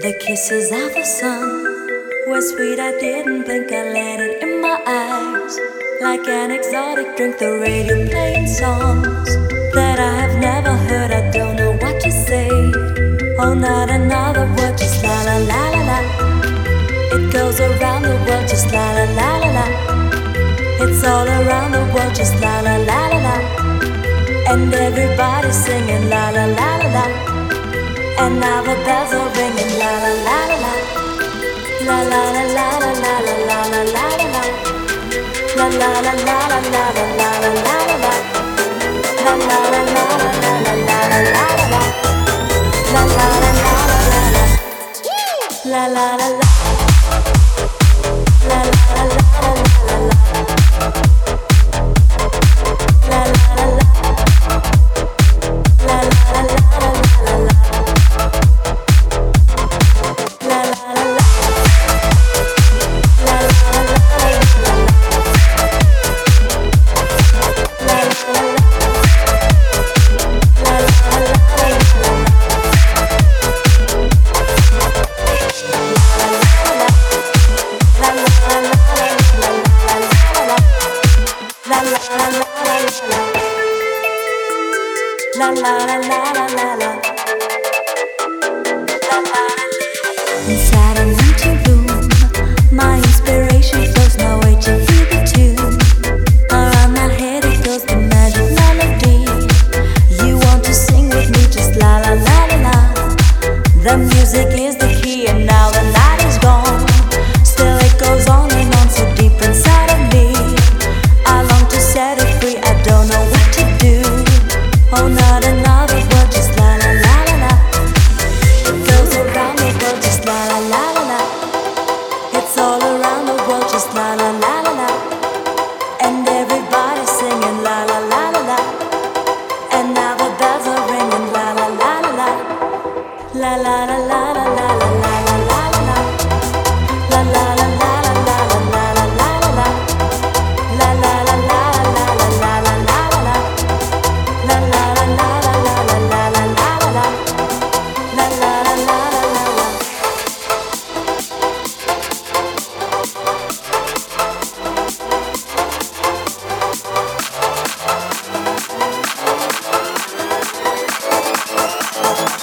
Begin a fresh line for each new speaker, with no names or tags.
The kisses of the sun were sweet, I didn't blink, I let it in my eyes. Like an exotic drink, the radio playing songs that I have never heard, I don't know what to say. Oh, not another word, just la la la la la. It goes around the world, just la la la la la. It's all around the world, just la la la la la. And everybody's singing la la la la la. And now the bells are ringing la la la la la. La la la la la la la la la la la. La la la la la la la la la la la. la la la la la la. la la la la la la